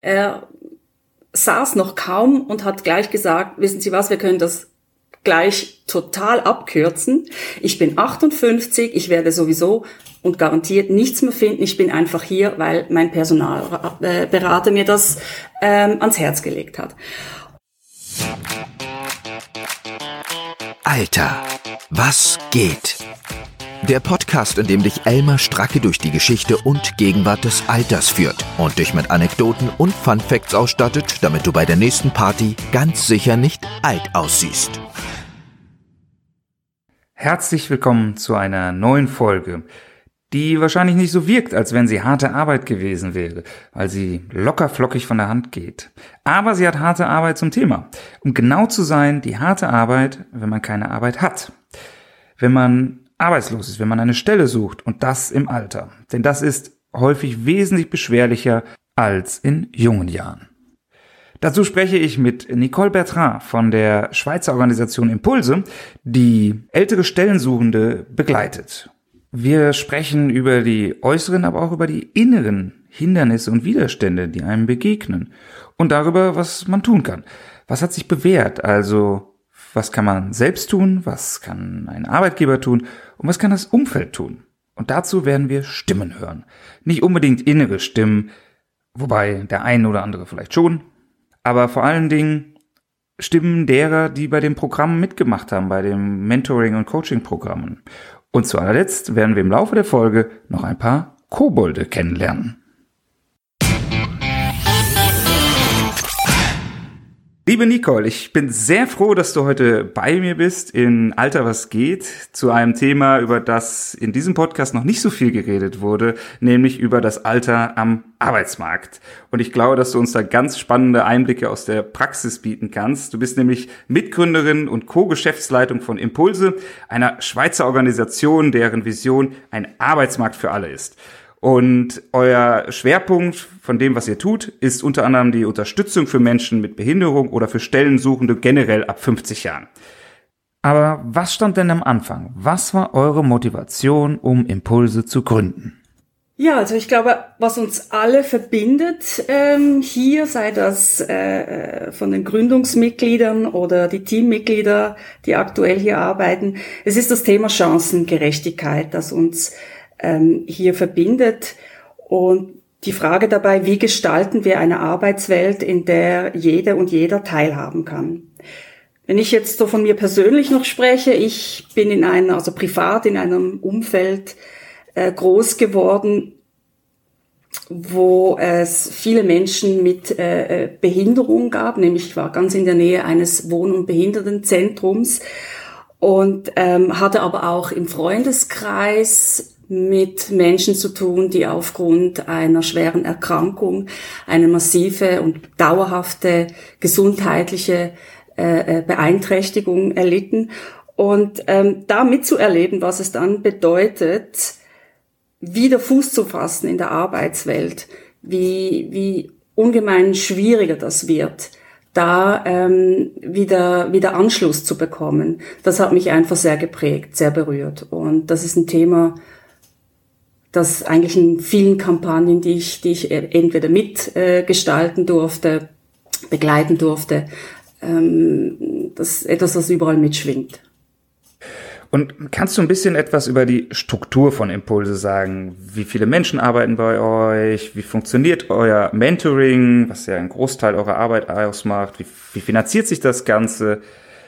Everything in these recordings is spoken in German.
Er saß noch kaum und hat gleich gesagt, wissen Sie was, wir können das gleich total abkürzen. Ich bin 58, ich werde sowieso und garantiert nichts mehr finden. Ich bin einfach hier, weil mein Personalberater mir das ähm, ans Herz gelegt hat. Alter, was geht? Der Podcast, in dem dich Elmar Stracke durch die Geschichte und Gegenwart des Alters führt und dich mit Anekdoten und Fun Facts ausstattet, damit du bei der nächsten Party ganz sicher nicht alt aussiehst. Herzlich willkommen zu einer neuen Folge, die wahrscheinlich nicht so wirkt, als wenn sie harte Arbeit gewesen wäre, weil sie locker flockig von der Hand geht. Aber sie hat harte Arbeit zum Thema. Um genau zu sein, die harte Arbeit, wenn man keine Arbeit hat. Wenn man arbeitslos ist, wenn man eine Stelle sucht und das im Alter. Denn das ist häufig wesentlich beschwerlicher als in jungen Jahren. Dazu spreche ich mit Nicole Bertrand von der Schweizer Organisation Impulse, die ältere Stellensuchende begleitet. Wir sprechen über die äußeren, aber auch über die inneren Hindernisse und Widerstände, die einem begegnen und darüber, was man tun kann. Was hat sich bewährt? Also was kann man selbst tun, was kann ein Arbeitgeber tun und was kann das Umfeld tun. Und dazu werden wir Stimmen hören. Nicht unbedingt innere Stimmen, wobei der ein oder andere vielleicht schon, aber vor allen Dingen Stimmen derer, die bei dem Programm mitgemacht haben, bei dem Mentoring- und Coaching-Programmen. Und zu allerletzt werden wir im Laufe der Folge noch ein paar Kobolde kennenlernen. Liebe Nicole, ich bin sehr froh, dass du heute bei mir bist in Alter was geht zu einem Thema, über das in diesem Podcast noch nicht so viel geredet wurde, nämlich über das Alter am Arbeitsmarkt. Und ich glaube, dass du uns da ganz spannende Einblicke aus der Praxis bieten kannst. Du bist nämlich Mitgründerin und Co-Geschäftsleitung von Impulse, einer Schweizer Organisation, deren Vision ein Arbeitsmarkt für alle ist. Und euer Schwerpunkt von dem, was ihr tut, ist unter anderem die Unterstützung für Menschen mit Behinderung oder für Stellensuchende generell ab 50 Jahren. Aber was stand denn am Anfang? Was war eure Motivation, um Impulse zu gründen? Ja, also ich glaube, was uns alle verbindet ähm, hier, sei das äh, äh von den Gründungsmitgliedern oder die Teammitglieder, die aktuell hier arbeiten, es ist das Thema Chancengerechtigkeit, das uns ähm, hier verbindet. Und die Frage dabei, wie gestalten wir eine Arbeitswelt, in der jede und jeder teilhaben kann. Wenn ich jetzt so von mir persönlich noch spreche, ich bin in einer, also privat in einem Umfeld äh, groß geworden, wo es viele Menschen mit äh, äh Behinderung gab, nämlich ich war ganz in der Nähe eines Wohn- und Behindertenzentrums und ähm, hatte aber auch im Freundeskreis mit Menschen zu tun, die aufgrund einer schweren Erkrankung eine massive und dauerhafte gesundheitliche äh, äh, Beeinträchtigung erlitten. Und ähm, da mitzuerleben, was es dann bedeutet, wieder Fuß zu fassen in der Arbeitswelt, wie, wie ungemein schwieriger das wird, da ähm, wieder, wieder Anschluss zu bekommen. Das hat mich einfach sehr geprägt, sehr berührt. Und das ist ein Thema, das eigentlich in vielen Kampagnen, die ich, die ich entweder mitgestalten äh, durfte, begleiten durfte, ähm, das ist etwas, was überall mitschwingt. Und kannst du ein bisschen etwas über die Struktur von Impulse sagen? Wie viele Menschen arbeiten bei euch? Wie funktioniert euer Mentoring, was ja einen Großteil eurer Arbeit ausmacht? Wie, wie finanziert sich das Ganze?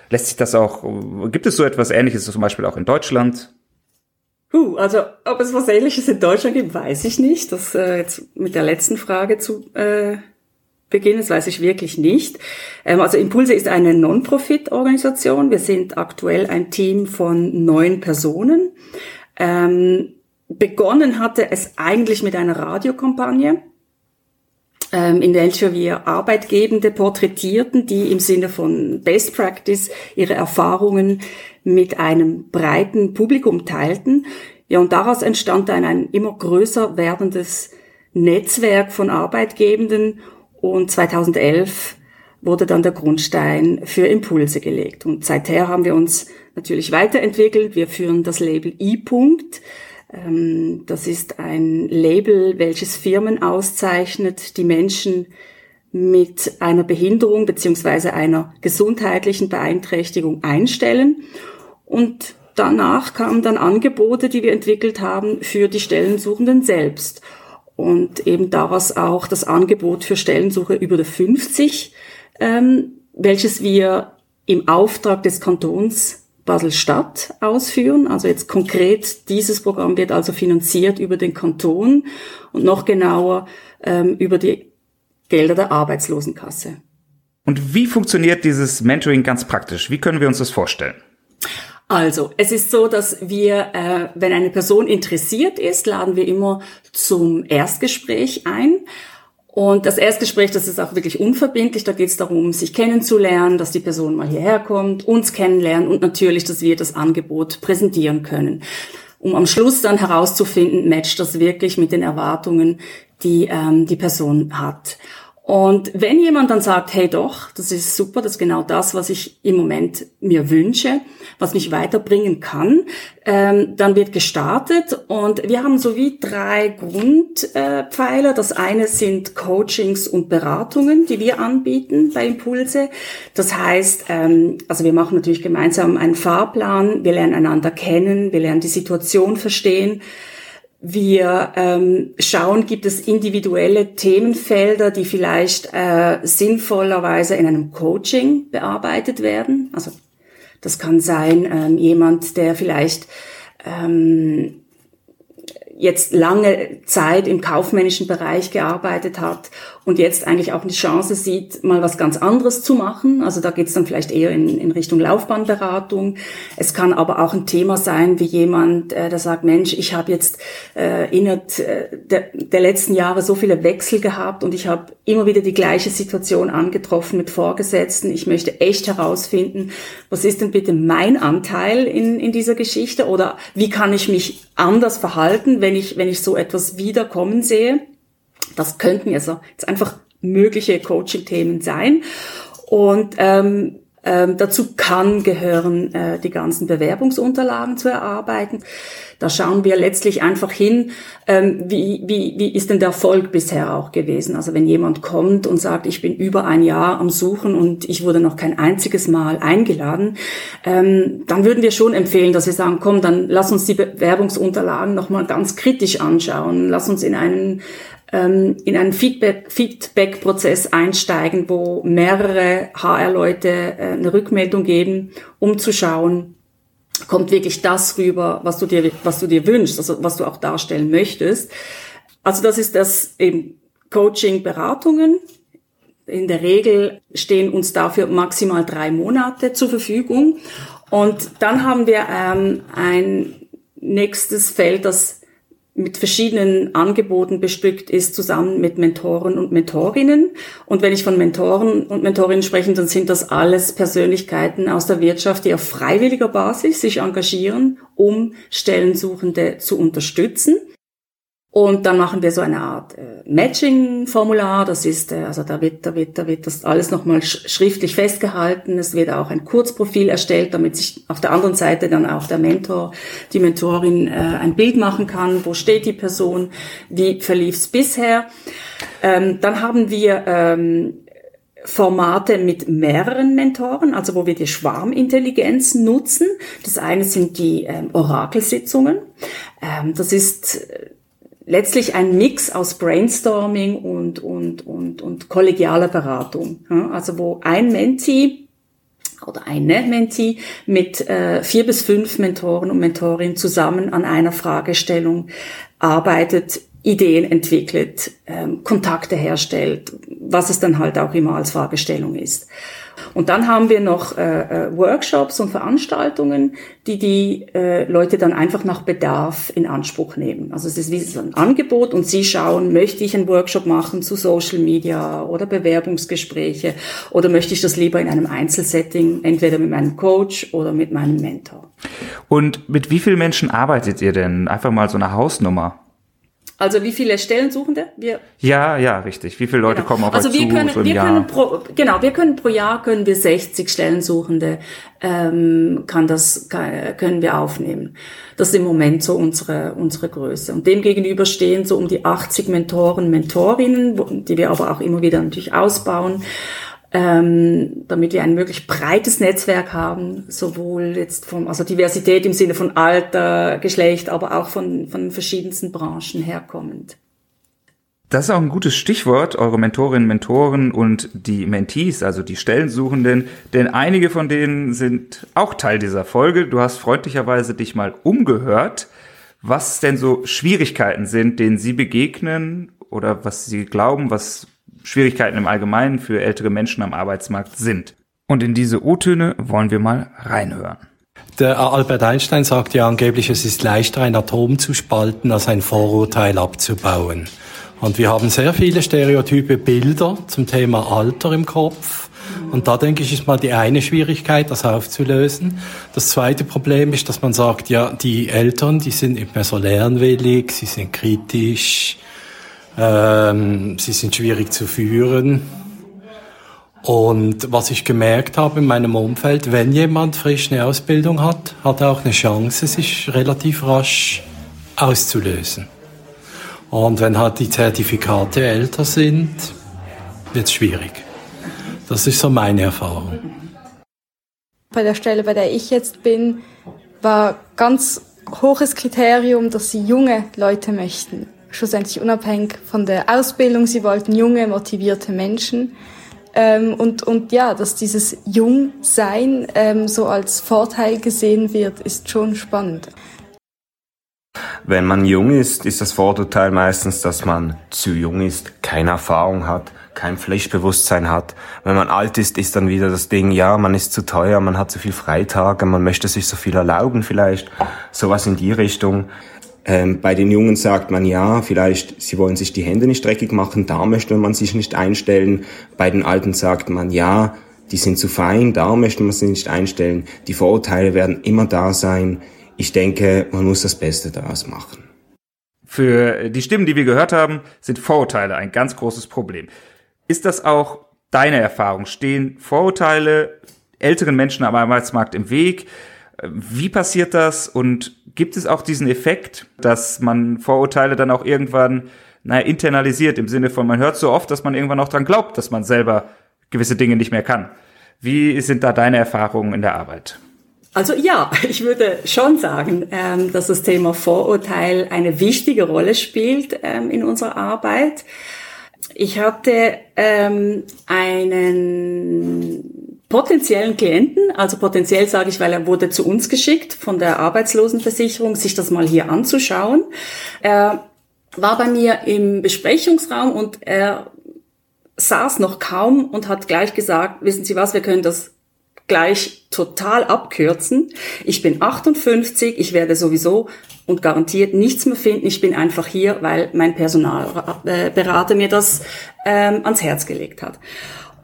Lässt sich das auch, gibt es so etwas Ähnliches zum Beispiel auch in Deutschland? Huh, also ob es was Ähnliches in Deutschland gibt, weiß ich nicht. Das äh, jetzt mit der letzten Frage zu äh, beginnen, das weiß ich wirklich nicht. Ähm, also Impulse ist eine Non-Profit-Organisation. Wir sind aktuell ein Team von neun Personen. Ähm, begonnen hatte es eigentlich mit einer Radiokampagne in welcher wir Arbeitgebende porträtierten, die im Sinne von Best Practice ihre Erfahrungen mit einem breiten Publikum teilten. Ja, und daraus entstand dann ein immer größer werdendes Netzwerk von Arbeitgebenden und 2011 wurde dann der Grundstein für Impulse gelegt. Und seither haben wir uns natürlich weiterentwickelt. Wir führen das Label I-Punkt. Ähm, das ist ein Label, welches Firmen auszeichnet, die Menschen mit einer Behinderung beziehungsweise einer gesundheitlichen Beeinträchtigung einstellen. Und danach kamen dann Angebote, die wir entwickelt haben für die Stellensuchenden selbst. Und eben daraus auch das Angebot für Stellensuche über der 50, ähm, welches wir im Auftrag des Kantons Basel-Stadt ausführen. Also jetzt konkret, dieses Programm wird also finanziert über den Kanton und noch genauer ähm, über die Gelder der Arbeitslosenkasse. Und wie funktioniert dieses Mentoring ganz praktisch? Wie können wir uns das vorstellen? Also, es ist so, dass wir, äh, wenn eine Person interessiert ist, laden wir immer zum Erstgespräch ein. Und das Erstgespräch, das ist auch wirklich unverbindlich. Da geht es darum, sich kennenzulernen, dass die Person mal hierher kommt, uns kennenlernen und natürlich, dass wir das Angebot präsentieren können. Um am Schluss dann herauszufinden, matcht das wirklich mit den Erwartungen, die ähm, die Person hat. Und wenn jemand dann sagt, hey doch, das ist super, das ist genau das, was ich im Moment mir wünsche, was mich weiterbringen kann, ähm, dann wird gestartet und wir haben so wie drei Grundpfeiler. Äh, das eine sind Coachings und Beratungen, die wir anbieten bei Impulse. Das heißt, ähm, also wir machen natürlich gemeinsam einen Fahrplan, wir lernen einander kennen, wir lernen die Situation verstehen. Wir ähm, schauen, gibt es individuelle Themenfelder, die vielleicht äh, sinnvollerweise in einem Coaching bearbeitet werden. Also das kann sein ähm, jemand, der vielleicht ähm, jetzt lange Zeit im kaufmännischen Bereich gearbeitet hat und jetzt eigentlich auch eine Chance sieht, mal was ganz anderes zu machen. Also da geht es dann vielleicht eher in, in Richtung Laufbahnberatung. Es kann aber auch ein Thema sein, wie jemand, äh, der sagt, Mensch, ich habe jetzt äh, innerhalb äh, der, der letzten Jahre so viele Wechsel gehabt und ich habe immer wieder die gleiche Situation angetroffen mit Vorgesetzten. Ich möchte echt herausfinden, was ist denn bitte mein Anteil in, in dieser Geschichte oder wie kann ich mich anders verhalten, wenn ich, wenn ich so etwas wiederkommen sehe. Das könnten also jetzt einfach mögliche Coaching-Themen sein. Und ähm, ähm, dazu kann gehören, äh, die ganzen Bewerbungsunterlagen zu erarbeiten. Da schauen wir letztlich einfach hin, ähm, wie, wie, wie ist denn der Erfolg bisher auch gewesen. Also wenn jemand kommt und sagt, ich bin über ein Jahr am Suchen und ich wurde noch kein einziges Mal eingeladen, ähm, dann würden wir schon empfehlen, dass wir sagen, komm, dann lass uns die Bewerbungsunterlagen nochmal ganz kritisch anschauen. Lass uns in einen ähm, in einen Feedback, Feedback-Prozess einsteigen, wo mehrere HR-Leute äh, eine Rückmeldung geben, um zu schauen, kommt wirklich das rüber, was du dir, was du dir wünschst, also was du auch darstellen möchtest. Also das ist das eben Coaching, Beratungen. In der Regel stehen uns dafür maximal drei Monate zur Verfügung. Und dann haben wir ähm, ein nächstes Feld, das mit verschiedenen Angeboten bestückt ist, zusammen mit Mentoren und Mentorinnen. Und wenn ich von Mentoren und Mentorinnen spreche, dann sind das alles Persönlichkeiten aus der Wirtschaft, die auf freiwilliger Basis sich engagieren, um Stellensuchende zu unterstützen. Und dann machen wir so eine Art äh, Matching-Formular. Das ist, äh, also da wird, da wird, da wird das alles nochmal sch schriftlich festgehalten. Es wird auch ein Kurzprofil erstellt, damit sich auf der anderen Seite dann auch der Mentor, die Mentorin äh, ein Bild machen kann. Wo steht die Person? Wie verlief es bisher? Ähm, dann haben wir ähm, Formate mit mehreren Mentoren, also wo wir die Schwarmintelligenz nutzen. Das eine sind die ähm, Orakelsitzungen. Ähm, das ist letztlich ein Mix aus Brainstorming und, und, und, und kollegialer Beratung. Also wo ein Menti oder eine Menti mit äh, vier bis fünf Mentoren und Mentorinnen zusammen an einer Fragestellung arbeitet, Ideen entwickelt, ähm, Kontakte herstellt, was es dann halt auch immer als Fragestellung ist. Und dann haben wir noch äh, äh, Workshops und Veranstaltungen, die die äh, Leute dann einfach nach Bedarf in Anspruch nehmen. Also es ist wie so ein Angebot und sie schauen, möchte ich einen Workshop machen zu Social Media oder Bewerbungsgespräche oder möchte ich das lieber in einem Einzelsetting, entweder mit meinem Coach oder mit meinem Mentor. Und mit wie vielen Menschen arbeitet ihr denn? Einfach mal so eine Hausnummer. Also wie viele Stellensuchende? Wir ja, ja, richtig. Wie viele Leute genau. kommen auf also euch wir zu können, so wir Jahr? können pro, genau, wir können pro Jahr können wir 60 Stellensuchende ähm, kann das kann, können wir aufnehmen. Das ist im Moment so unsere unsere Größe. Und dem gegenüber stehen so um die 80 Mentoren, Mentorinnen, die wir aber auch immer wieder natürlich ausbauen ähm, damit wir ein wirklich breites Netzwerk haben, sowohl jetzt vom, also Diversität im Sinne von Alter, Geschlecht, aber auch von, von verschiedensten Branchen herkommend. Das ist auch ein gutes Stichwort, eure Mentorinnen, Mentoren und die Mentees, also die Stellensuchenden, denn einige von denen sind auch Teil dieser Folge. Du hast freundlicherweise dich mal umgehört, was denn so Schwierigkeiten sind, denen sie begegnen oder was sie glauben, was Schwierigkeiten im Allgemeinen für ältere Menschen am Arbeitsmarkt sind. Und in diese O-Töne wollen wir mal reinhören. Der Albert Einstein sagt ja angeblich, es ist leichter, ein Atom zu spalten, als ein Vorurteil abzubauen. Und wir haben sehr viele stereotype Bilder zum Thema Alter im Kopf. Und da denke ich, ist mal die eine Schwierigkeit, das aufzulösen. Das zweite Problem ist, dass man sagt, ja, die Eltern, die sind nicht mehr so lernwillig, sie sind kritisch, ähm, sie sind schwierig zu führen. Und was ich gemerkt habe in meinem Umfeld, wenn jemand frisch eine Ausbildung hat, hat er auch eine Chance, sich relativ rasch auszulösen. Und wenn halt die Zertifikate älter sind, wird es schwierig. Das ist so meine Erfahrung. Bei der Stelle, bei der ich jetzt bin, war ganz hohes Kriterium, dass sie junge Leute möchten. Schlussendlich unabhängig von der Ausbildung. Sie wollten junge, motivierte Menschen. Ähm, und, und ja, dass dieses Jungsein ähm, so als Vorteil gesehen wird, ist schon spannend. Wenn man jung ist, ist das Vorurteil meistens, dass man zu jung ist, keine Erfahrung hat, kein Pflichtbewusstsein hat. Wenn man alt ist, ist dann wieder das Ding, ja, man ist zu teuer, man hat zu viel Freitage, man möchte sich so viel erlauben vielleicht, sowas in die Richtung. Ähm, bei den Jungen sagt man ja, vielleicht sie wollen sich die Hände nicht dreckig machen, da möchte man sich nicht einstellen. Bei den Alten sagt man ja, die sind zu fein, da möchte man sich nicht einstellen. Die Vorurteile werden immer da sein. Ich denke, man muss das Beste daraus machen. Für die Stimmen, die wir gehört haben, sind Vorurteile ein ganz großes Problem. Ist das auch deine Erfahrung? Stehen Vorurteile älteren Menschen am Arbeitsmarkt im Weg? Wie passiert das und gibt es auch diesen Effekt, dass man Vorurteile dann auch irgendwann naja, internalisiert im Sinne von, man hört so oft, dass man irgendwann auch dran glaubt, dass man selber gewisse Dinge nicht mehr kann. Wie sind da deine Erfahrungen in der Arbeit? Also ja, ich würde schon sagen, ähm, dass das Thema Vorurteil eine wichtige Rolle spielt ähm, in unserer Arbeit. Ich hatte ähm, einen potenziellen Klienten, also potenziell sage ich, weil er wurde zu uns geschickt von der Arbeitslosenversicherung, sich das mal hier anzuschauen. Er war bei mir im Besprechungsraum und er saß noch kaum und hat gleich gesagt, wissen Sie was, wir können das gleich total abkürzen. Ich bin 58, ich werde sowieso und garantiert nichts mehr finden. Ich bin einfach hier, weil mein Personalberater mir das ähm, ans Herz gelegt hat.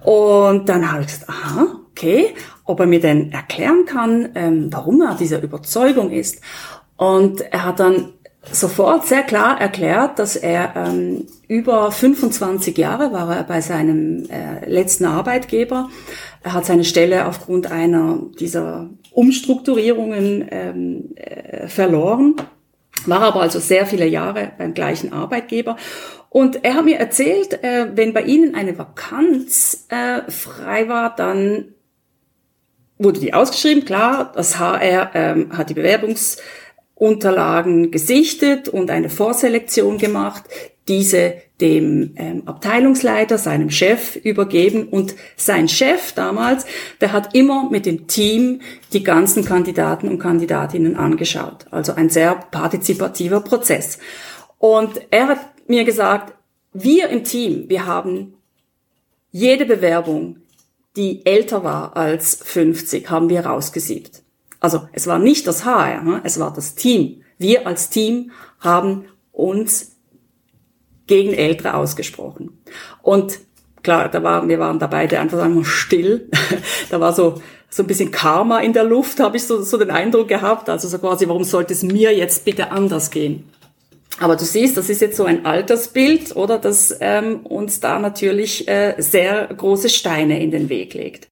Und dann habe ich gesagt, aha, okay, ob er mir denn erklären kann, ähm, warum er dieser Überzeugung ist. Und er hat dann sofort sehr klar erklärt, dass er ähm, über 25 Jahre war er bei seinem äh, letzten Arbeitgeber. Er hat seine Stelle aufgrund einer dieser Umstrukturierungen ähm, äh, verloren, war aber also sehr viele Jahre beim gleichen Arbeitgeber. Und er hat mir erzählt, äh, wenn bei Ihnen eine Vakanz äh, frei war, dann wurde die ausgeschrieben. Klar, das HR ähm, hat die Bewerbungs Unterlagen gesichtet und eine Vorselektion gemacht, diese dem ähm, Abteilungsleiter, seinem Chef übergeben und sein Chef damals, der hat immer mit dem Team die ganzen Kandidaten und Kandidatinnen angeschaut. Also ein sehr partizipativer Prozess. Und er hat mir gesagt, wir im Team, wir haben jede Bewerbung, die älter war als 50, haben wir rausgesiebt. Also es war nicht das HR, ne? es war das Team. Wir als Team haben uns gegen Ältere ausgesprochen. Und klar, da waren, wir waren da beide einfach sagen still. da war so, so ein bisschen Karma in der Luft, habe ich so, so den Eindruck gehabt. Also so quasi, warum sollte es mir jetzt bitte anders gehen? Aber du siehst, das ist jetzt so ein Altersbild, oder, das ähm, uns da natürlich äh, sehr große Steine in den Weg legt.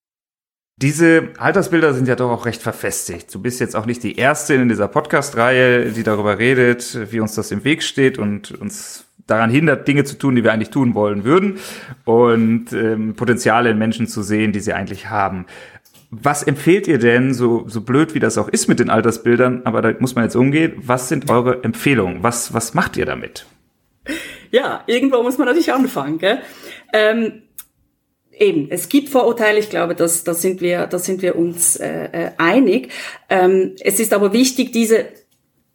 Diese Altersbilder sind ja doch auch recht verfestigt. Du bist jetzt auch nicht die Erste in dieser Podcast-Reihe, die darüber redet, wie uns das im Weg steht und uns daran hindert, Dinge zu tun, die wir eigentlich tun wollen würden und ähm, Potenziale in Menschen zu sehen, die sie eigentlich haben. Was empfehlt ihr denn, so, so blöd wie das auch ist mit den Altersbildern, aber da muss man jetzt umgehen, was sind eure Empfehlungen? Was, was macht ihr damit? Ja, irgendwo muss man natürlich anfangen. Gell? Ähm, eben, es gibt Vorurteile, ich glaube, das, das, sind, wir, das sind wir uns äh, äh, einig. Ähm, es ist aber wichtig, diese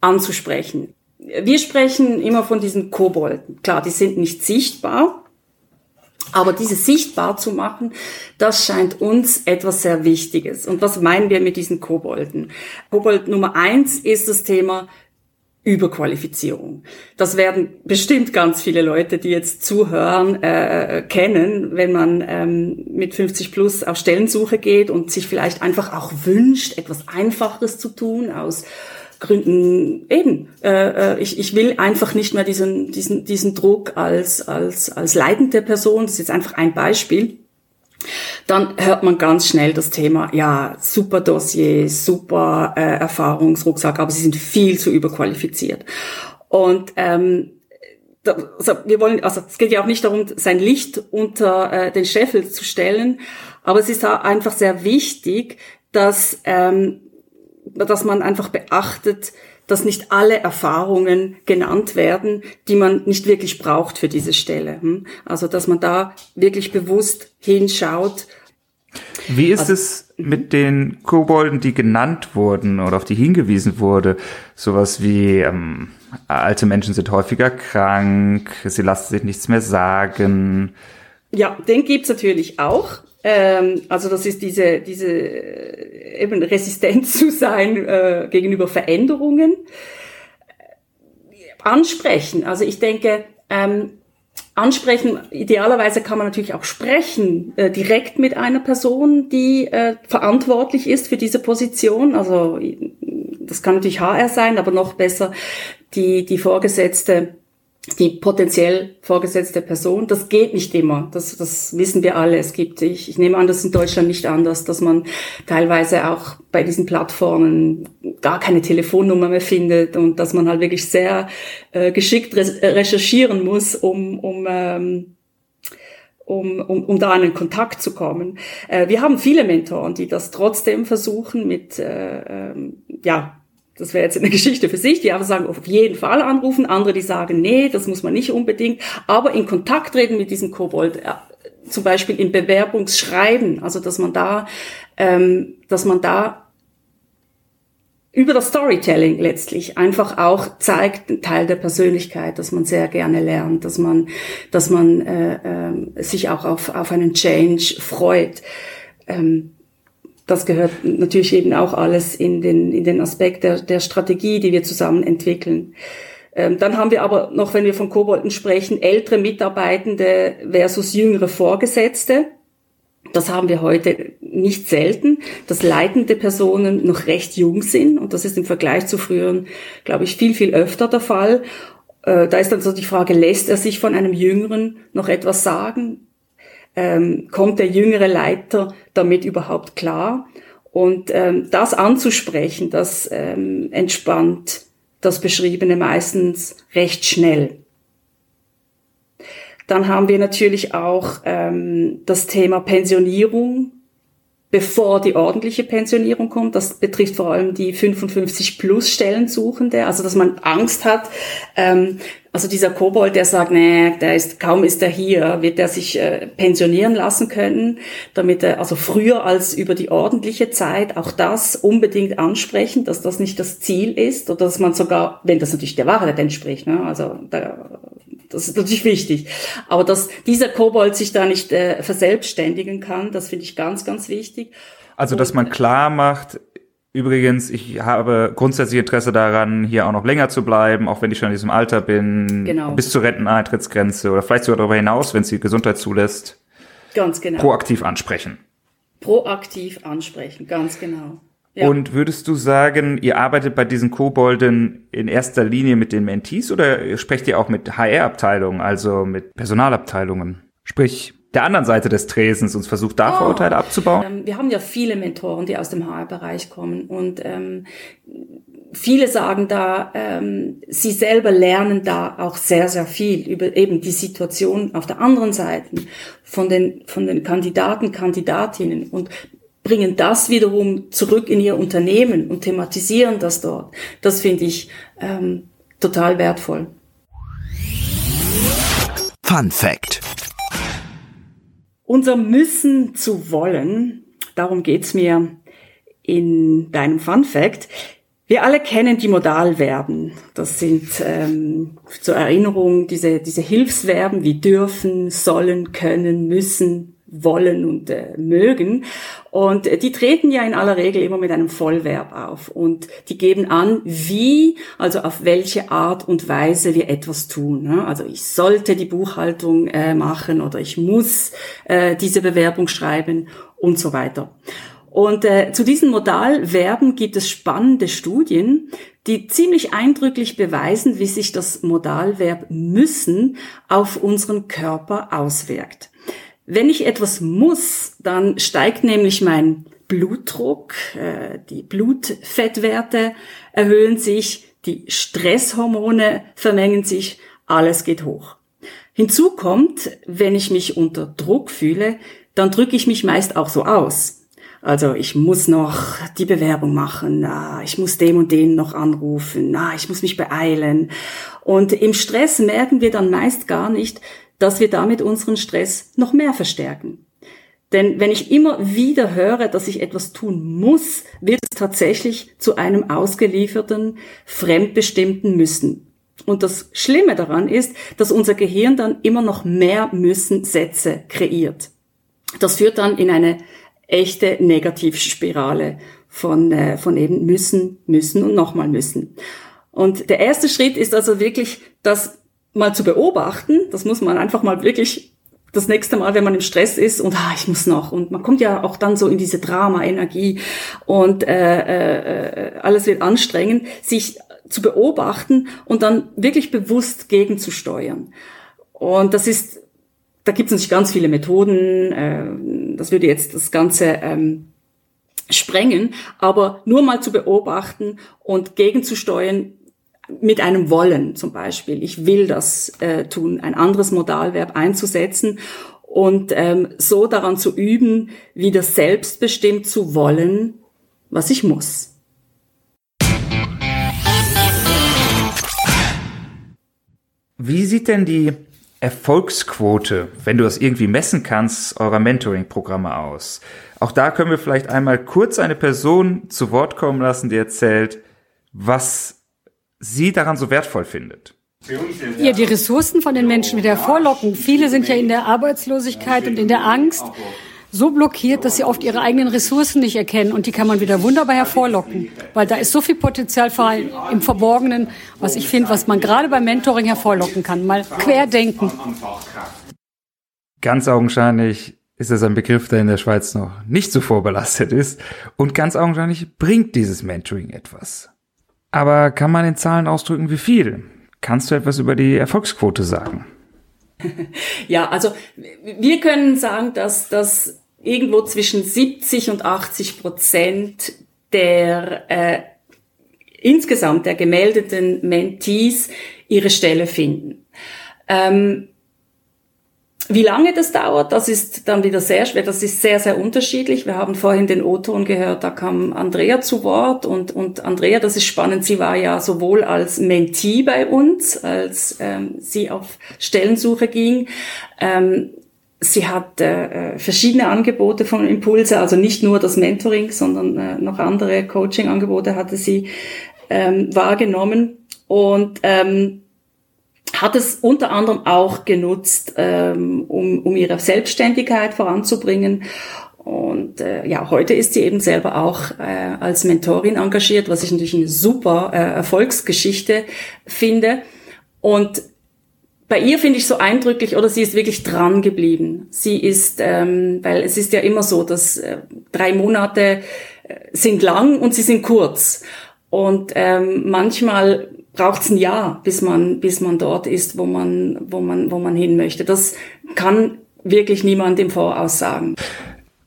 anzusprechen. Wir sprechen immer von diesen Kobolden. Klar, die sind nicht sichtbar, aber diese sichtbar zu machen, das scheint uns etwas sehr Wichtiges. Und was meinen wir mit diesen Kobolden? Kobold Nummer eins ist das Thema Überqualifizierung. Das werden bestimmt ganz viele Leute, die jetzt zuhören, äh, kennen, wenn man ähm, mit 50 plus auf Stellensuche geht und sich vielleicht einfach auch wünscht, etwas Einfacheres zu tun aus Gründen eben. Äh, äh, ich, ich will einfach nicht mehr diesen, diesen, diesen Druck als, als, als leitende Person. Das ist jetzt einfach ein Beispiel dann hört man ganz schnell das Thema, ja, super Dossier, super äh, Erfahrungsrucksack, aber sie sind viel zu überqualifiziert. Und ähm, also wir wollen, also es geht ja auch nicht darum, sein Licht unter äh, den Scheffel zu stellen, aber es ist einfach sehr wichtig, dass ähm, dass man einfach beachtet, dass nicht alle Erfahrungen genannt werden, die man nicht wirklich braucht für diese Stelle. Hm? Also dass man da wirklich bewusst hinschaut. Wie ist also, es mit den Kobolden, die genannt wurden oder auf die hingewiesen wurde? Sowas wie ähm, alte Menschen sind häufiger krank, sie lassen sich nichts mehr sagen. Ja, den gibt's natürlich auch. Ähm, also das ist diese, diese äh, eben resistent zu sein äh, gegenüber Veränderungen. Ansprechen. Also ich denke, ähm, ansprechen, idealerweise kann man natürlich auch sprechen, äh, direkt mit einer Person, die äh, verantwortlich ist für diese Position. Also das kann natürlich HR sein, aber noch besser die, die Vorgesetzte die potenziell vorgesetzte Person. Das geht nicht immer. Das, das wissen wir alle. Es gibt, ich, ich nehme an, das ist in Deutschland nicht anders, dass man teilweise auch bei diesen Plattformen gar keine Telefonnummer mehr findet und dass man halt wirklich sehr äh, geschickt recherchieren muss, um, um ähm, um, um, um da in einen Kontakt zu kommen. Äh, wir haben viele Mentoren, die das trotzdem versuchen mit äh, ähm, ja das wäre jetzt eine Geschichte für sich, die aber sagen, auf jeden Fall anrufen, andere, die sagen, nee, das muss man nicht unbedingt, aber in Kontakt treten mit diesem Kobold, äh, zum Beispiel im Bewerbungsschreiben, also dass man da, ähm, dass man da über das Storytelling letztlich einfach auch zeigt, ein Teil der Persönlichkeit, dass man sehr gerne lernt, dass man, dass man äh, äh, sich auch auf, auf einen Change freut. Ähm, das gehört natürlich eben auch alles in den, in den Aspekt der, der Strategie, die wir zusammen entwickeln. Ähm, dann haben wir aber noch, wenn wir von Kobolden sprechen, ältere Mitarbeitende versus jüngere Vorgesetzte. Das haben wir heute nicht selten, dass leitende Personen noch recht jung sind und das ist im Vergleich zu früheren, glaube ich, viel, viel öfter der Fall. Äh, da ist dann so die Frage, lässt er sich von einem Jüngeren noch etwas sagen? Ähm, kommt der jüngere Leiter damit überhaupt klar? Und ähm, das anzusprechen, das ähm, entspannt das Beschriebene meistens recht schnell. Dann haben wir natürlich auch ähm, das Thema Pensionierung, bevor die ordentliche Pensionierung kommt. Das betrifft vor allem die 55 plus Stellensuchende, also dass man Angst hat, ähm, also dieser Kobold, der sagt, nee, der ist, kaum ist er hier, wird er sich äh, pensionieren lassen können, damit er, also früher als über die ordentliche Zeit, auch das unbedingt ansprechen, dass das nicht das Ziel ist oder dass man sogar, wenn das natürlich der Wahrheit entspricht, ne, also da, das ist natürlich wichtig. Aber dass dieser Kobold sich da nicht äh, verselbstständigen kann, das finde ich ganz, ganz wichtig. Also, dass man klar macht, Übrigens, ich habe grundsätzlich Interesse daran, hier auch noch länger zu bleiben, auch wenn ich schon in diesem Alter bin, genau. bis zur Renteneintrittsgrenze oder vielleicht sogar darüber hinaus, wenn es die Gesundheit zulässt. Ganz genau. Proaktiv ansprechen. Proaktiv ansprechen, ganz genau. Ja. Und würdest du sagen, ihr arbeitet bei diesen Kobolden in erster Linie mit den Mentees oder sprecht ihr auch mit HR-Abteilungen, also mit Personalabteilungen? Sprich, der anderen Seite des Tresens und versucht da oh. Vorurteile abzubauen? Ähm, wir haben ja viele Mentoren, die aus dem HR-Bereich kommen und ähm, viele sagen da, ähm, sie selber lernen da auch sehr, sehr viel über eben die Situation auf der anderen Seite von den, von den Kandidaten, Kandidatinnen und bringen das wiederum zurück in ihr Unternehmen und thematisieren das dort. Das finde ich ähm, total wertvoll. Fun Fact. Unser Müssen zu wollen, darum geht's mir in deinem Fun Fact. Wir alle kennen die Modalverben. Das sind ähm, zur Erinnerung diese, diese Hilfsverben wie dürfen, sollen, können, müssen, wollen und äh, mögen. Und äh, die treten ja in aller Regel immer mit einem Vollverb auf und die geben an, wie, also auf welche Art und Weise wir etwas tun. Ne? Also ich sollte die Buchhaltung äh, machen oder ich muss äh, diese Bewerbung schreiben und so weiter. Und äh, zu diesen Modalverben gibt es spannende Studien, die ziemlich eindrücklich beweisen, wie sich das Modalverb müssen auf unseren Körper auswirkt. Wenn ich etwas muss, dann steigt nämlich mein Blutdruck, äh, die Blutfettwerte erhöhen sich, die Stresshormone vermengen sich, alles geht hoch. Hinzu kommt, wenn ich mich unter Druck fühle, dann drücke ich mich meist auch so aus. Also ich muss noch die Bewerbung machen, ich muss dem und den noch anrufen, ich muss mich beeilen. Und im Stress merken wir dann meist gar nicht, dass wir damit unseren Stress noch mehr verstärken. Denn wenn ich immer wieder höre, dass ich etwas tun muss, wird es tatsächlich zu einem ausgelieferten, fremdbestimmten Müssen. Und das Schlimme daran ist, dass unser Gehirn dann immer noch mehr Müssen-Sätze kreiert. Das führt dann in eine echte Negativspirale von, äh, von eben müssen, müssen und nochmal müssen. Und der erste Schritt ist also wirklich, das mal zu beobachten. Das muss man einfach mal wirklich das nächste Mal, wenn man im Stress ist und ah, ich muss noch und man kommt ja auch dann so in diese Drama-Energie und äh, äh, alles wird anstrengend, sich zu beobachten und dann wirklich bewusst gegenzusteuern. Und das ist, da gibt es natürlich ganz viele Methoden. Äh, das würde jetzt das Ganze ähm, sprengen, aber nur mal zu beobachten und gegenzusteuern, mit einem Wollen zum Beispiel. Ich will das äh, tun, ein anderes Modalverb einzusetzen und ähm, so daran zu üben, wieder selbstbestimmt zu wollen, was ich muss. Wie sieht denn die Erfolgsquote, wenn du das irgendwie messen kannst, eurer Mentoring-Programme aus? Auch da können wir vielleicht einmal kurz eine Person zu Wort kommen lassen, die erzählt, was sie daran so wertvoll findet. Ja, die Ressourcen von den Menschen wieder hervorlocken. Viele sind ja in der Arbeitslosigkeit und in der Angst so blockiert, dass sie oft ihre eigenen Ressourcen nicht erkennen und die kann man wieder wunderbar hervorlocken, weil da ist so viel Potenzial vor allem im Verborgenen, was ich finde, was man gerade beim Mentoring hervorlocken kann. Mal querdenken. Ganz augenscheinlich ist es ein Begriff, der in der Schweiz noch nicht so vorbelastet ist und ganz augenscheinlich bringt dieses Mentoring etwas. Aber kann man in Zahlen ausdrücken, wie viel? Kannst du etwas über die Erfolgsquote sagen? Ja, also wir können sagen, dass das irgendwo zwischen 70 und 80 Prozent der äh, insgesamt der gemeldeten Mentees ihre Stelle finden. Ähm, wie lange das dauert, das ist dann wieder sehr schwer. Das ist sehr, sehr unterschiedlich. Wir haben vorhin den O-Ton gehört, da kam Andrea zu Wort und, und Andrea, das ist spannend, sie war ja sowohl als Mentee bei uns, als ähm, sie auf Stellensuche ging. Ähm, sie hat äh, verschiedene Angebote von Impulse, also nicht nur das Mentoring, sondern äh, noch andere Coaching-Angebote hatte sie ähm, wahrgenommen. Und ähm, hat es unter anderem auch genutzt, ähm, um, um ihre Selbstständigkeit voranzubringen. Und äh, ja, heute ist sie eben selber auch äh, als Mentorin engagiert, was ich natürlich eine super äh, Erfolgsgeschichte finde. Und bei ihr finde ich so eindrücklich, oder sie ist wirklich dran geblieben. Sie ist, ähm, weil es ist ja immer so, dass äh, drei Monate sind lang und sie sind kurz. Und ähm, manchmal braucht es ein Jahr, bis man, bis man dort ist, wo man, wo man, wo man hin möchte. Das kann wirklich niemand im Voraus sagen.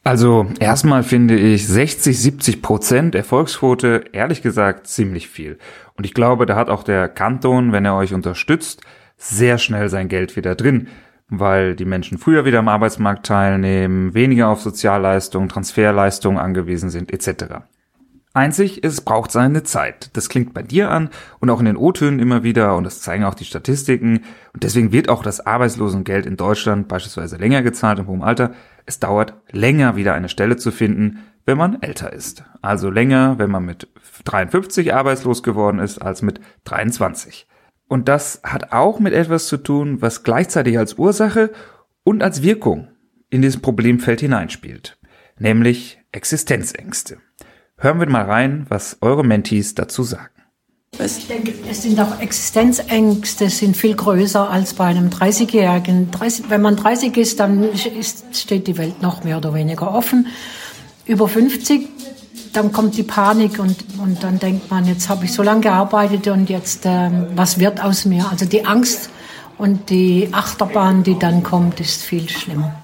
Also erstmal finde ich 60, 70 Prozent Erfolgsquote ehrlich gesagt ziemlich viel. Und ich glaube, da hat auch der Kanton, wenn er euch unterstützt, sehr schnell sein Geld wieder drin, weil die Menschen früher wieder am Arbeitsmarkt teilnehmen, weniger auf Sozialleistungen, Transferleistungen angewiesen sind etc. Einzig, es braucht seine Zeit. Das klingt bei dir an und auch in den O-Tönen immer wieder und das zeigen auch die Statistiken. Und deswegen wird auch das Arbeitslosengeld in Deutschland beispielsweise länger gezahlt im hohen Alter. Es dauert länger, wieder eine Stelle zu finden, wenn man älter ist. Also länger, wenn man mit 53 arbeitslos geworden ist, als mit 23. Und das hat auch mit etwas zu tun, was gleichzeitig als Ursache und als Wirkung in dieses Problemfeld hineinspielt. Nämlich Existenzängste. Hören wir mal rein, was eure Mentees dazu sagen. Ich denke, es sind auch Existenzängste sind viel größer als bei einem 30-Jährigen. 30, wenn man 30 ist, dann ist, steht die Welt noch mehr oder weniger offen. Über 50, dann kommt die Panik und, und dann denkt man, jetzt habe ich so lange gearbeitet und jetzt, ähm, was wird aus mir? Also die Angst und die Achterbahn, die dann kommt, ist viel schlimmer.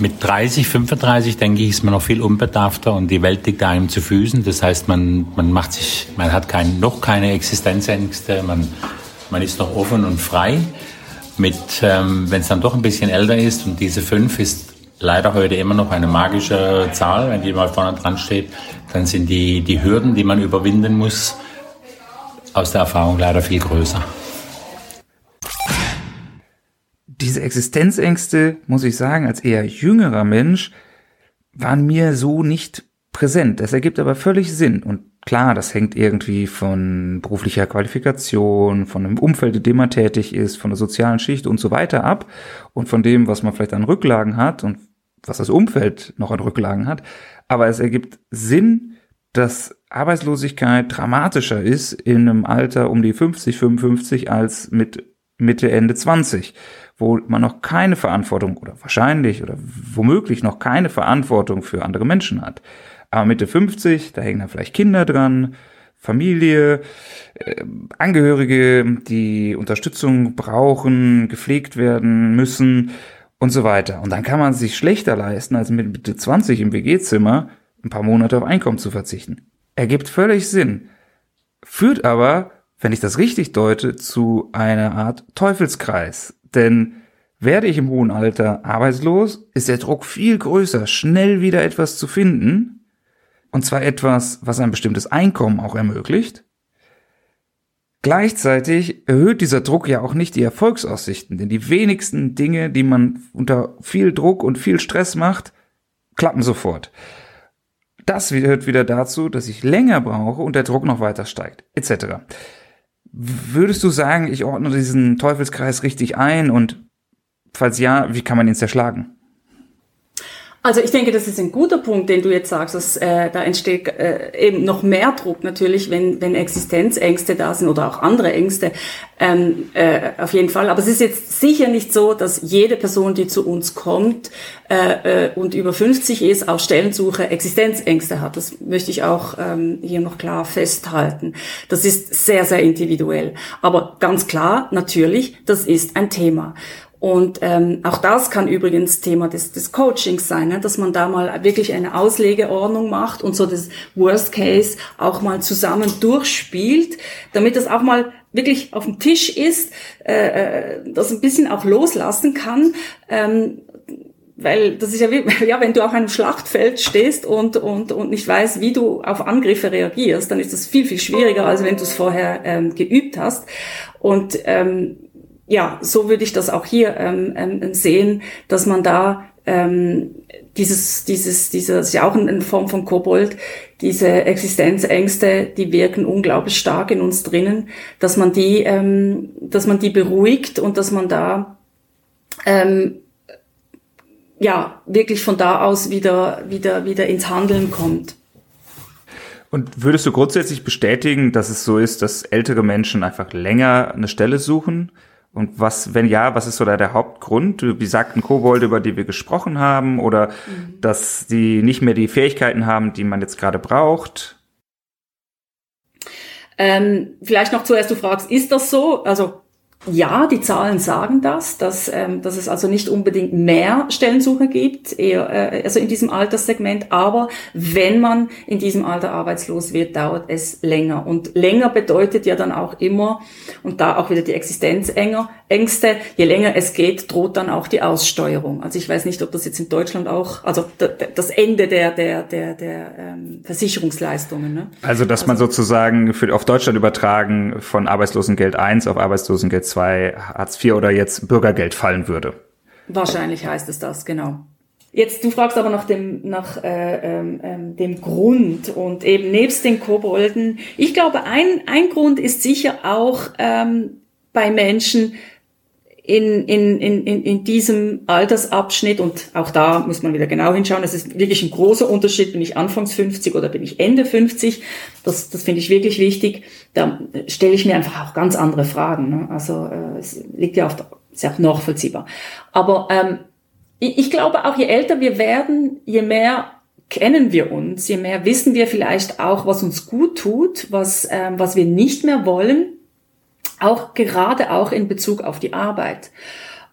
Mit 30, 35 denke ich, ist man noch viel unbedarfter und die Welt liegt einem zu Füßen. Das heißt, man, man macht sich, man hat kein, noch keine Existenzängste, man, man ist noch offen und frei. Mit, ähm, wenn es dann doch ein bisschen älter ist und diese fünf ist leider heute immer noch eine magische Zahl, wenn die mal vorne dran steht, dann sind die, die Hürden, die man überwinden muss, aus der Erfahrung leider viel größer diese Existenzängste, muss ich sagen, als eher jüngerer Mensch, waren mir so nicht präsent. Das ergibt aber völlig Sinn. Und klar, das hängt irgendwie von beruflicher Qualifikation, von dem Umfeld, in dem man tätig ist, von der sozialen Schicht und so weiter ab und von dem, was man vielleicht an Rücklagen hat und was das Umfeld noch an Rücklagen hat. Aber es ergibt Sinn, dass Arbeitslosigkeit dramatischer ist in einem Alter um die 50, 55 als mit Mitte, Ende 20 wo man noch keine Verantwortung oder wahrscheinlich oder womöglich noch keine Verantwortung für andere Menschen hat. Aber Mitte 50, da hängen dann vielleicht Kinder dran, Familie, äh, Angehörige, die Unterstützung brauchen, gepflegt werden müssen und so weiter. Und dann kann man sich schlechter leisten, als mit Mitte 20 im WG-Zimmer ein paar Monate auf Einkommen zu verzichten. Ergibt völlig Sinn. Führt aber, wenn ich das richtig deute, zu einer Art Teufelskreis, denn werde ich im hohen Alter arbeitslos, ist der Druck viel größer, schnell wieder etwas zu finden. Und zwar etwas, was ein bestimmtes Einkommen auch ermöglicht. Gleichzeitig erhöht dieser Druck ja auch nicht die Erfolgsaussichten, denn die wenigsten Dinge, die man unter viel Druck und viel Stress macht, klappen sofort. Das führt wieder dazu, dass ich länger brauche und der Druck noch weiter steigt, etc. Würdest du sagen, ich ordne diesen Teufelskreis richtig ein und falls ja, wie kann man ihn zerschlagen? Also ich denke, das ist ein guter Punkt, den du jetzt sagst, dass äh, da entsteht äh, eben noch mehr Druck natürlich, wenn, wenn Existenzängste da sind oder auch andere Ängste, ähm, äh, auf jeden Fall. Aber es ist jetzt sicher nicht so, dass jede Person, die zu uns kommt äh, äh, und über 50 ist, auf Stellensuche Existenzängste hat. Das möchte ich auch ähm, hier noch klar festhalten. Das ist sehr, sehr individuell. Aber ganz klar, natürlich, das ist ein Thema. Und ähm, auch das kann übrigens Thema des, des Coachings sein, ne? dass man da mal wirklich eine Auslegeordnung macht und so das Worst Case auch mal zusammen durchspielt, damit das auch mal wirklich auf dem Tisch ist, äh, äh, das ein bisschen auch loslassen kann. Ähm, weil das ist ja wie, ja, wenn du auf einem Schlachtfeld stehst und, und, und nicht weißt, wie du auf Angriffe reagierst, dann ist das viel, viel schwieriger, als wenn du es vorher ähm, geübt hast. Und ähm, ja, so würde ich das auch hier ähm, ähm, sehen, dass man da ähm, dieses, dieses, dieses, ja auch in Form von Kobold, diese Existenzängste, die wirken unglaublich stark in uns drinnen, dass man die, ähm, dass man die beruhigt und dass man da ähm, ja wirklich von da aus wieder, wieder, wieder ins Handeln kommt. Und würdest du grundsätzlich bestätigen, dass es so ist, dass ältere Menschen einfach länger eine Stelle suchen? Und was, wenn ja, was ist so da der Hauptgrund? Wie sagten Kobolde, über die wir gesprochen haben, oder mhm. dass sie nicht mehr die Fähigkeiten haben, die man jetzt gerade braucht? Ähm, vielleicht noch zuerst, du fragst, ist das so? Also ja, die Zahlen sagen das, dass, ähm, dass es also nicht unbedingt mehr Stellensuche gibt, eher, äh, also in diesem Alterssegment. Aber wenn man in diesem Alter arbeitslos wird, dauert es länger. Und länger bedeutet ja dann auch immer, und da auch wieder die Existenzängste, je länger es geht, droht dann auch die Aussteuerung. Also ich weiß nicht, ob das jetzt in Deutschland auch, also das Ende der, der, der, der ähm, Versicherungsleistungen. Ne? Also dass also, man sozusagen für, auf Deutschland übertragen von Arbeitslosengeld 1 auf Arbeitslosengeld 2 Hartz IV oder jetzt Bürgergeld fallen würde. Wahrscheinlich heißt es das, genau. Jetzt, du fragst aber nach dem, nach äh, ähm, ähm, dem Grund und eben nebst den Kobolden. Ich glaube, ein, ein Grund ist sicher auch ähm, bei Menschen, in, in, in, in diesem Altersabschnitt, und auch da muss man wieder genau hinschauen, es ist wirklich ein großer Unterschied, bin ich Anfangs 50 oder bin ich Ende 50, das, das finde ich wirklich wichtig, da stelle ich mir einfach auch ganz andere Fragen. Ne? Also äh, es liegt ja auf der, ist ja auch nachvollziehbar. Aber ähm, ich, ich glaube auch, je älter wir werden, je mehr kennen wir uns, je mehr wissen wir vielleicht auch, was uns gut tut, was, ähm, was wir nicht mehr wollen auch gerade auch in Bezug auf die Arbeit.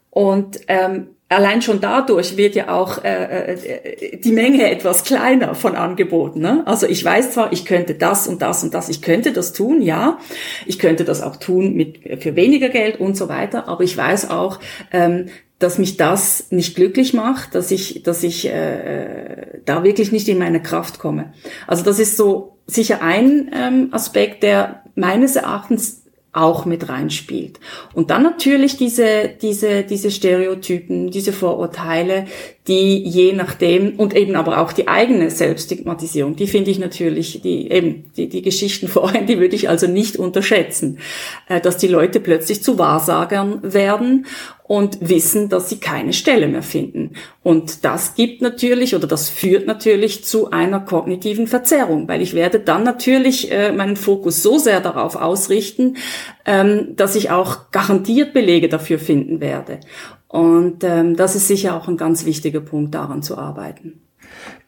Und ähm, allein schon dadurch wird ja auch äh, äh, die Menge etwas kleiner von Angeboten. Ne? Also ich weiß zwar, ich könnte das und das und das, ich könnte das tun, ja, ich könnte das auch tun mit für weniger Geld und so weiter, aber ich weiß auch, ähm, dass mich das nicht glücklich macht, dass ich, dass ich äh, da wirklich nicht in meine Kraft komme. Also das ist so sicher ein ähm, Aspekt, der meines Erachtens auch mit reinspielt. Und dann natürlich diese, diese, diese Stereotypen, diese Vorurteile, die je nachdem und eben aber auch die eigene Selbststigmatisierung, die finde ich natürlich, die eben die, die Geschichten vorhin, die würde ich also nicht unterschätzen, äh, dass die Leute plötzlich zu Wahrsagern werden und wissen, dass sie keine Stelle mehr finden. Und das gibt natürlich oder das führt natürlich zu einer kognitiven Verzerrung, weil ich werde dann natürlich äh, meinen Fokus so sehr darauf ausrichten, ähm, dass ich auch garantiert Belege dafür finden werde. Und ähm, das ist sicher auch ein ganz wichtiger Punkt, daran zu arbeiten.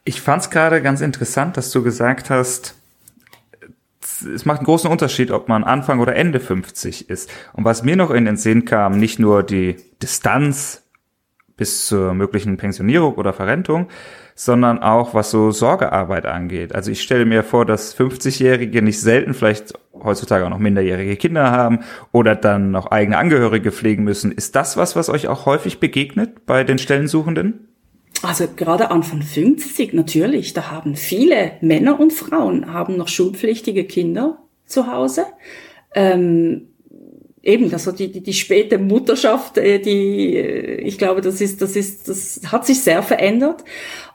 Ich fand es gerade ganz interessant, dass du gesagt hast, es macht einen großen Unterschied, ob man Anfang oder Ende 50 ist. Und was mir noch in den Sinn kam, nicht nur die Distanz bis zur möglichen Pensionierung oder Verrentung, sondern auch was so Sorgearbeit angeht. Also ich stelle mir vor, dass 50-Jährige nicht selten vielleicht heutzutage auch noch minderjährige Kinder haben oder dann noch eigene Angehörige pflegen müssen. Ist das was, was euch auch häufig begegnet bei den Stellensuchenden? Also gerade Anfang 50 natürlich, da haben viele Männer und Frauen haben noch schulpflichtige Kinder zu Hause. Ähm, eben, also die, die, die späte Mutterschaft, äh, die, äh, ich glaube, das ist, das ist, das hat sich sehr verändert.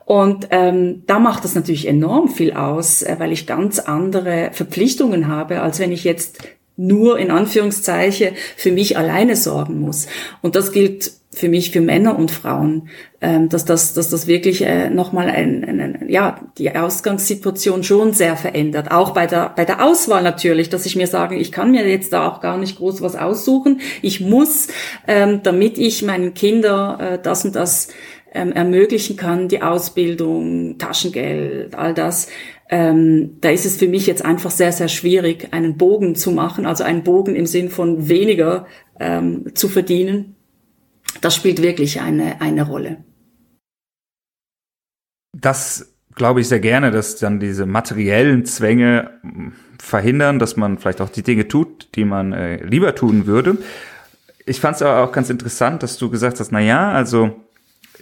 Und ähm, da macht das natürlich enorm viel aus, äh, weil ich ganz andere Verpflichtungen habe, als wenn ich jetzt nur in Anführungszeichen für mich alleine sorgen muss. Und das gilt für mich, für Männer und Frauen, ähm, dass das, dass das wirklich äh, nochmal ein, ein, ein, ja, die Ausgangssituation schon sehr verändert. Auch bei der, bei der Auswahl natürlich, dass ich mir sage, ich kann mir jetzt da auch gar nicht groß was aussuchen. Ich muss, ähm, damit ich meinen Kindern äh, das und das ähm, ermöglichen kann, die Ausbildung, Taschengeld, all das, ähm, da ist es für mich jetzt einfach sehr, sehr schwierig, einen Bogen zu machen, also einen Bogen im Sinn von weniger ähm, zu verdienen. Das spielt wirklich eine, eine Rolle. Das glaube ich sehr gerne, dass dann diese materiellen Zwänge hm, verhindern, dass man vielleicht auch die Dinge tut, die man äh, lieber tun würde. Ich fand es aber auch ganz interessant, dass du gesagt hast, na ja, also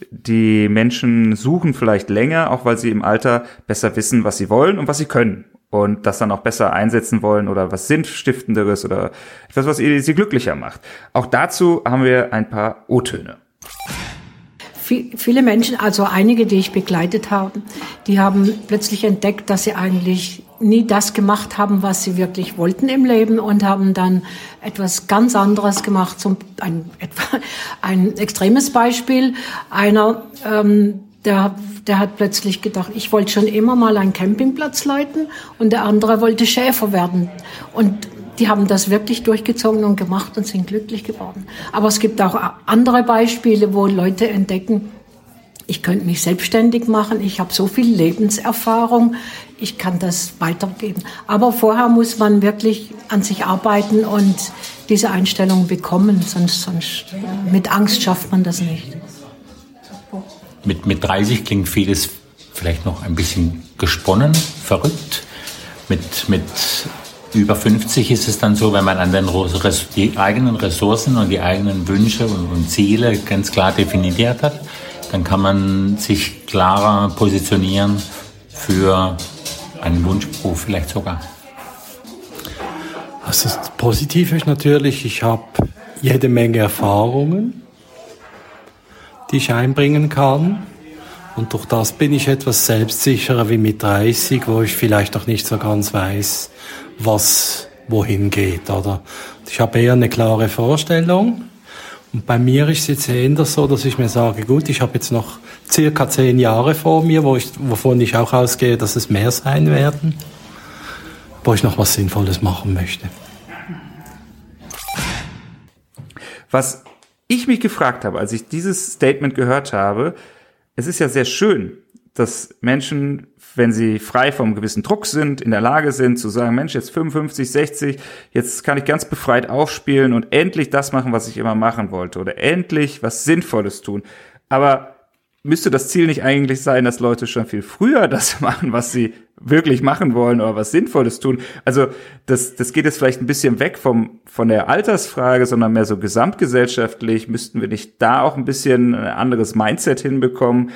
die Menschen suchen vielleicht länger, auch weil sie im Alter besser wissen, was sie wollen und was sie können. Und das dann auch besser einsetzen wollen oder was Sinnstiftenderes oder etwas, was sie glücklicher macht. Auch dazu haben wir ein paar O-Töne viele Menschen, also einige, die ich begleitet habe, die haben plötzlich entdeckt, dass sie eigentlich nie das gemacht haben, was sie wirklich wollten im Leben und haben dann etwas ganz anderes gemacht. Zum, ein, ein extremes Beispiel. Einer, ähm, der, der hat plötzlich gedacht, ich wollte schon immer mal einen Campingplatz leiten und der andere wollte Schäfer werden. Und die haben das wirklich durchgezogen und gemacht und sind glücklich geworden. Aber es gibt auch andere Beispiele, wo Leute entdecken, ich könnte mich selbstständig machen, ich habe so viel Lebenserfahrung, ich kann das weitergeben. Aber vorher muss man wirklich an sich arbeiten und diese Einstellung bekommen, sonst, sonst mit Angst schafft man das nicht. Mit, mit 30 klingt vieles vielleicht noch ein bisschen gesponnen, verrückt. Mit, mit über 50 ist es dann so, wenn man an den die eigenen Ressourcen und die eigenen Wünsche und, und Ziele ganz klar definiert hat, dann kann man sich klarer positionieren für einen Wunschberuf vielleicht sogar. Das Positive ist natürlich, ich habe jede Menge Erfahrungen, die ich einbringen kann. Und durch das bin ich etwas selbstsicherer wie mit 30, wo ich vielleicht noch nicht so ganz weiß, was wohin geht, oder? Ich habe eher eine klare Vorstellung. Und bei mir ist es jetzt eher so, dass ich mir sage, gut, ich habe jetzt noch circa zehn Jahre vor mir, wo ich, wovon ich auch ausgehe, dass es mehr sein werden, wo ich noch was Sinnvolles machen möchte. Was ich mich gefragt habe, als ich dieses Statement gehört habe, es ist ja sehr schön, dass Menschen, wenn sie frei vom gewissen Druck sind, in der Lage sind zu sagen, Mensch, jetzt 55, 60, jetzt kann ich ganz befreit aufspielen und endlich das machen, was ich immer machen wollte oder endlich was Sinnvolles tun. Aber müsste das Ziel nicht eigentlich sein, dass Leute schon viel früher das machen, was sie wirklich machen wollen oder was Sinnvolles tun? Also das, das geht jetzt vielleicht ein bisschen weg vom, von der Altersfrage, sondern mehr so gesamtgesellschaftlich. Müssten wir nicht da auch ein bisschen ein anderes Mindset hinbekommen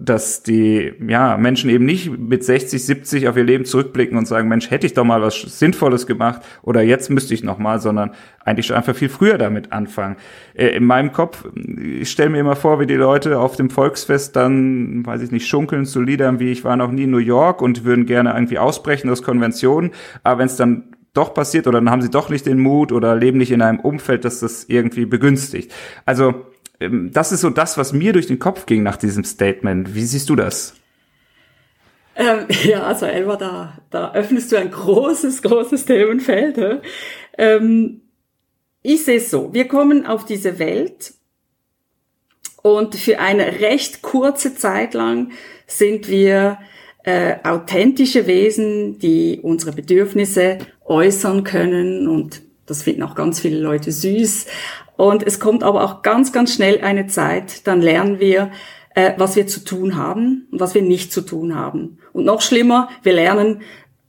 dass die ja, Menschen eben nicht mit 60, 70 auf ihr Leben zurückblicken und sagen, Mensch, hätte ich doch mal was Sinnvolles gemacht oder jetzt müsste ich noch mal, sondern eigentlich schon einfach viel früher damit anfangen. Äh, in meinem Kopf, ich stelle mir immer vor, wie die Leute auf dem Volksfest dann, weiß ich nicht, schunkeln zu Liedern wie ich war noch nie in New York und würden gerne irgendwie ausbrechen aus Konventionen, aber wenn es dann doch passiert oder dann haben sie doch nicht den Mut oder leben nicht in einem Umfeld, das das irgendwie begünstigt. Also das ist so das, was mir durch den Kopf ging nach diesem Statement. Wie siehst du das? Ähm, ja, also Elva, da, da öffnest du ein großes, großes Themenfeld. Ähm, ich sehe es so, wir kommen auf diese Welt und für eine recht kurze Zeit lang sind wir äh, authentische Wesen, die unsere Bedürfnisse äußern können und das finden auch ganz viele Leute süß. Und es kommt aber auch ganz, ganz schnell eine Zeit, dann lernen wir, äh, was wir zu tun haben und was wir nicht zu tun haben. Und noch schlimmer, wir lernen,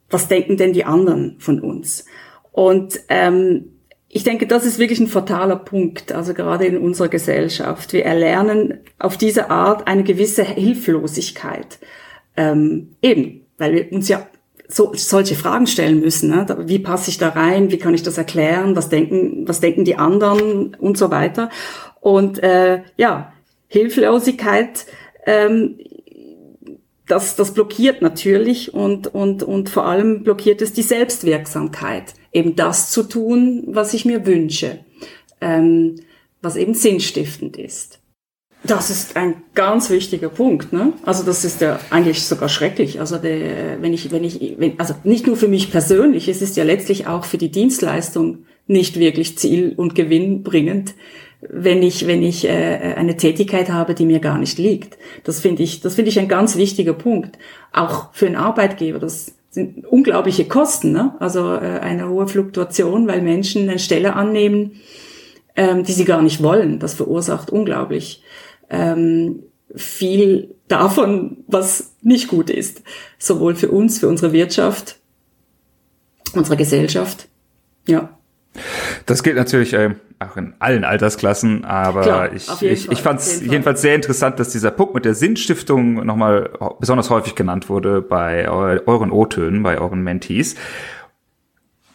was denken denn die anderen von uns. Und ähm, ich denke, das ist wirklich ein fataler Punkt, also gerade in unserer Gesellschaft. Wir erlernen auf diese Art eine gewisse Hilflosigkeit. Ähm, eben, weil wir uns ja so, solche Fragen stellen müssen. Ne? Wie passe ich da rein? Wie kann ich das erklären? Was denken, was denken die anderen und so weiter? Und äh, ja, Hilflosigkeit, ähm, das, das blockiert natürlich und, und, und vor allem blockiert es die Selbstwirksamkeit, eben das zu tun, was ich mir wünsche, ähm, was eben sinnstiftend ist. Das ist ein ganz wichtiger Punkt. Ne? Also das ist ja eigentlich sogar schrecklich. Also der, wenn ich, wenn ich, wenn, also nicht nur für mich persönlich, es ist ja letztlich auch für die Dienstleistung nicht wirklich ziel- und gewinnbringend, wenn ich, wenn ich äh, eine Tätigkeit habe, die mir gar nicht liegt. Das finde ich, das finde ich ein ganz wichtiger Punkt. Auch für einen Arbeitgeber. Das sind unglaubliche Kosten. Ne? Also äh, eine hohe Fluktuation, weil Menschen eine Stelle annehmen, ähm, die sie gar nicht wollen. Das verursacht unglaublich ähm, viel davon, was nicht gut ist. Sowohl für uns, für unsere Wirtschaft, unsere Gesellschaft. Ja. Das gilt natürlich äh, auch in allen Altersklassen, aber Klar, ich, ich, ich fand es jedenfalls sehr interessant, dass dieser Punkt mit der Sinnstiftung nochmal besonders häufig genannt wurde bei euren O-Tönen, bei euren Mentees.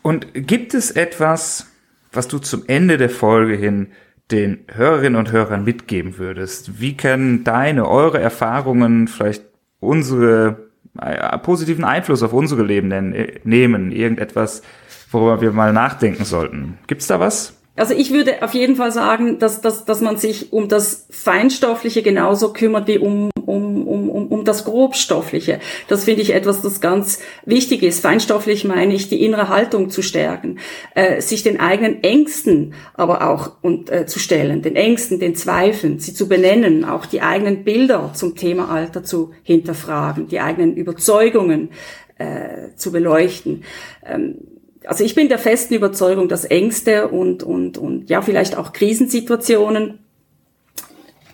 Und gibt es etwas, was du zum Ende der Folge hin den Hörerinnen und Hörern mitgeben würdest? Wie können deine, eure Erfahrungen vielleicht unsere äh, positiven Einfluss auf unsere Leben denn, äh, nehmen? Irgendetwas, worüber wir mal nachdenken sollten. Gibt's da was? Also ich würde auf jeden Fall sagen, dass, dass, dass man sich um das Feinstoffliche genauso kümmert wie um, um um, um, um, das Grobstoffliche. Das finde ich etwas, das ganz wichtig ist. Feinstofflich meine ich, die innere Haltung zu stärken, äh, sich den eigenen Ängsten aber auch und, äh, zu stellen, den Ängsten, den Zweifeln, sie zu benennen, auch die eigenen Bilder zum Thema Alter zu hinterfragen, die eigenen Überzeugungen äh, zu beleuchten. Ähm, also ich bin der festen Überzeugung, dass Ängste und, und, und ja, vielleicht auch Krisensituationen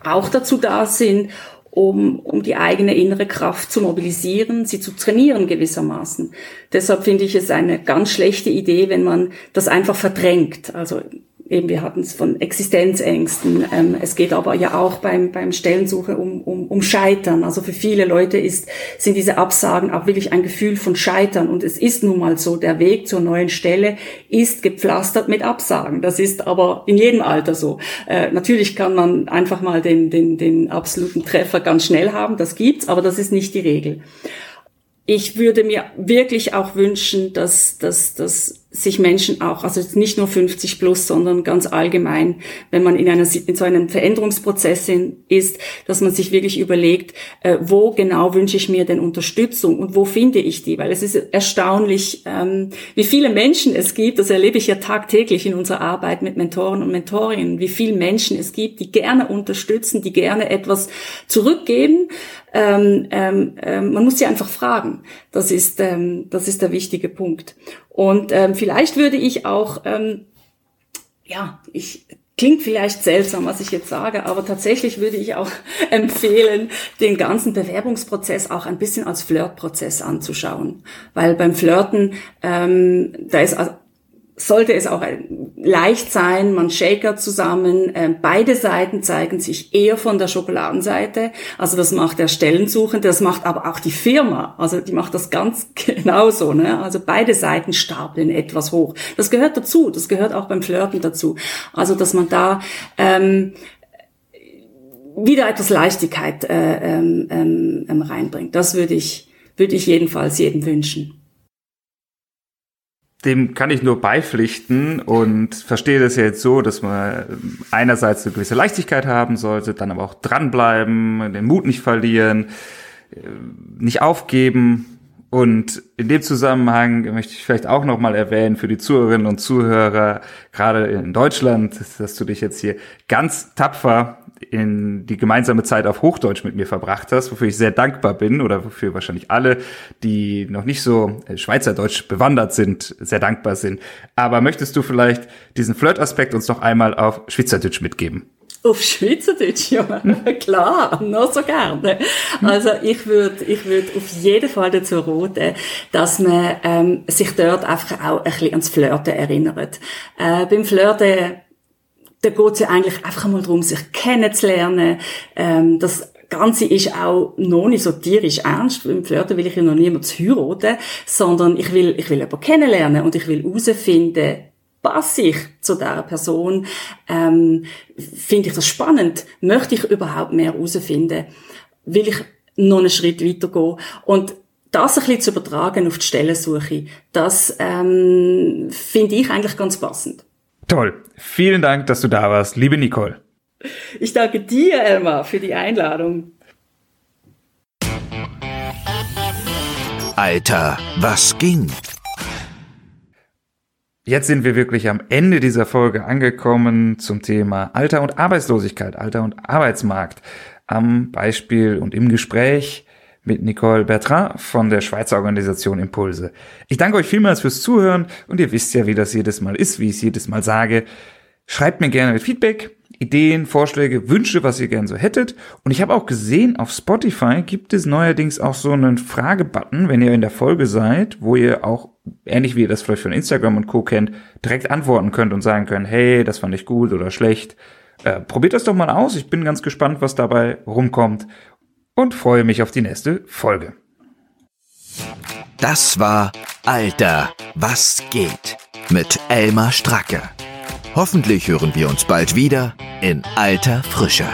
auch dazu da sind, um, um die eigene innere Kraft zu mobilisieren, sie zu trainieren gewissermaßen. Deshalb finde ich es eine ganz schlechte Idee, wenn man das einfach verdrängt. Also eben wir hatten es von Existenzängsten. Ähm, es geht aber ja auch beim, beim Stellensuche um, um, um Scheitern. Also für viele Leute ist, sind diese Absagen auch wirklich ein Gefühl von Scheitern. Und es ist nun mal so, der Weg zur neuen Stelle ist gepflastert mit Absagen. Das ist aber in jedem Alter so. Äh, natürlich kann man einfach mal den, den, den absoluten Treffer ganz schnell haben, das gibt's, aber das ist nicht die Regel ich würde mir wirklich auch wünschen, dass, dass, dass sich Menschen auch, also nicht nur 50 plus, sondern ganz allgemein, wenn man in, einer, in so einem Veränderungsprozess ist, dass man sich wirklich überlegt, äh, wo genau wünsche ich mir denn Unterstützung und wo finde ich die? Weil es ist erstaunlich, ähm, wie viele Menschen es gibt, das erlebe ich ja tagtäglich in unserer Arbeit mit Mentoren und Mentorinnen, wie viele Menschen es gibt, die gerne unterstützen, die gerne etwas zurückgeben. Ähm, ähm, ähm, man muss sie einfach fragen. Das ist, ähm, das ist der wichtige Punkt. Und ähm, vielleicht würde ich auch, ähm, ja, ich klingt vielleicht seltsam, was ich jetzt sage, aber tatsächlich würde ich auch empfehlen, den ganzen Bewerbungsprozess auch ein bisschen als Flirtprozess anzuschauen, weil beim Flirten ähm, da ist sollte es auch leicht sein, man shakert zusammen. Ähm, beide Seiten zeigen sich eher von der Schokoladenseite. Also das macht der Stellensuchende, das macht aber auch die Firma. Also die macht das ganz genauso. Ne? Also beide Seiten stapeln etwas hoch. Das gehört dazu. Das gehört auch beim Flirten dazu. Also dass man da ähm, wieder etwas Leichtigkeit äh, ähm, ähm, reinbringt. Das würde ich, würde ich jedenfalls jedem wünschen dem kann ich nur beipflichten und verstehe das ja jetzt so, dass man einerseits eine gewisse Leichtigkeit haben sollte, dann aber auch dranbleiben, den Mut nicht verlieren, äh, nicht aufgeben. Und in dem Zusammenhang möchte ich vielleicht auch nochmal erwähnen für die Zuhörerinnen und Zuhörer, gerade in Deutschland, dass du dich jetzt hier ganz tapfer in die gemeinsame Zeit auf Hochdeutsch mit mir verbracht hast, wofür ich sehr dankbar bin oder wofür wahrscheinlich alle, die noch nicht so äh, Schweizerdeutsch bewandert sind, sehr dankbar sind. Aber möchtest du vielleicht diesen Flirt-Aspekt uns noch einmal auf Schweizerdeutsch mitgeben? Auf Schweizerdeutsch, ja, klar, noch so gerne. Also ich würde ich würd auf jeden Fall dazu raten, dass man ähm, sich dort einfach auch ein bisschen ans Flirten erinnert. Äh, beim Flirten da geht es ja eigentlich einfach mal darum, sich kennenzulernen. Ähm, das Ganze ist auch noch nicht so tierisch ernst. Im Flirten will ich ja noch niemand heiraten, sondern ich will, ich will jemanden kennenlernen und ich will herausfinden, passe ich zu dieser Person? Ähm, Finde ich das spannend? Möchte ich überhaupt mehr herausfinden? Will ich noch einen Schritt weitergehen? Und das ein bisschen zu übertragen auf die Stellensuche, das ähm, finde ich eigentlich ganz passend. Toll. Vielen Dank, dass du da warst, liebe Nicole. Ich danke dir, Elmar, für die Einladung. Alter, was ging? Jetzt sind wir wirklich am Ende dieser Folge angekommen zum Thema Alter und Arbeitslosigkeit, Alter und Arbeitsmarkt. Am Beispiel und im Gespräch mit Nicole Bertrand von der Schweizer Organisation Impulse. Ich danke euch vielmals fürs Zuhören und ihr wisst ja, wie das jedes Mal ist, wie ich es jedes Mal sage. Schreibt mir gerne Feedback, Ideen, Vorschläge, Wünsche, was ihr gerne so hättet. Und ich habe auch gesehen, auf Spotify gibt es neuerdings auch so einen Fragebutton, wenn ihr in der Folge seid, wo ihr auch, ähnlich wie ihr das vielleicht von Instagram und Co. kennt, direkt antworten könnt und sagen könnt, hey, das fand ich gut oder schlecht. Äh, probiert das doch mal aus. Ich bin ganz gespannt, was dabei rumkommt und freue mich auf die nächste Folge. Das war Alter, was geht mit Elmar Stracke. Hoffentlich hören wir uns bald wieder in alter Frische.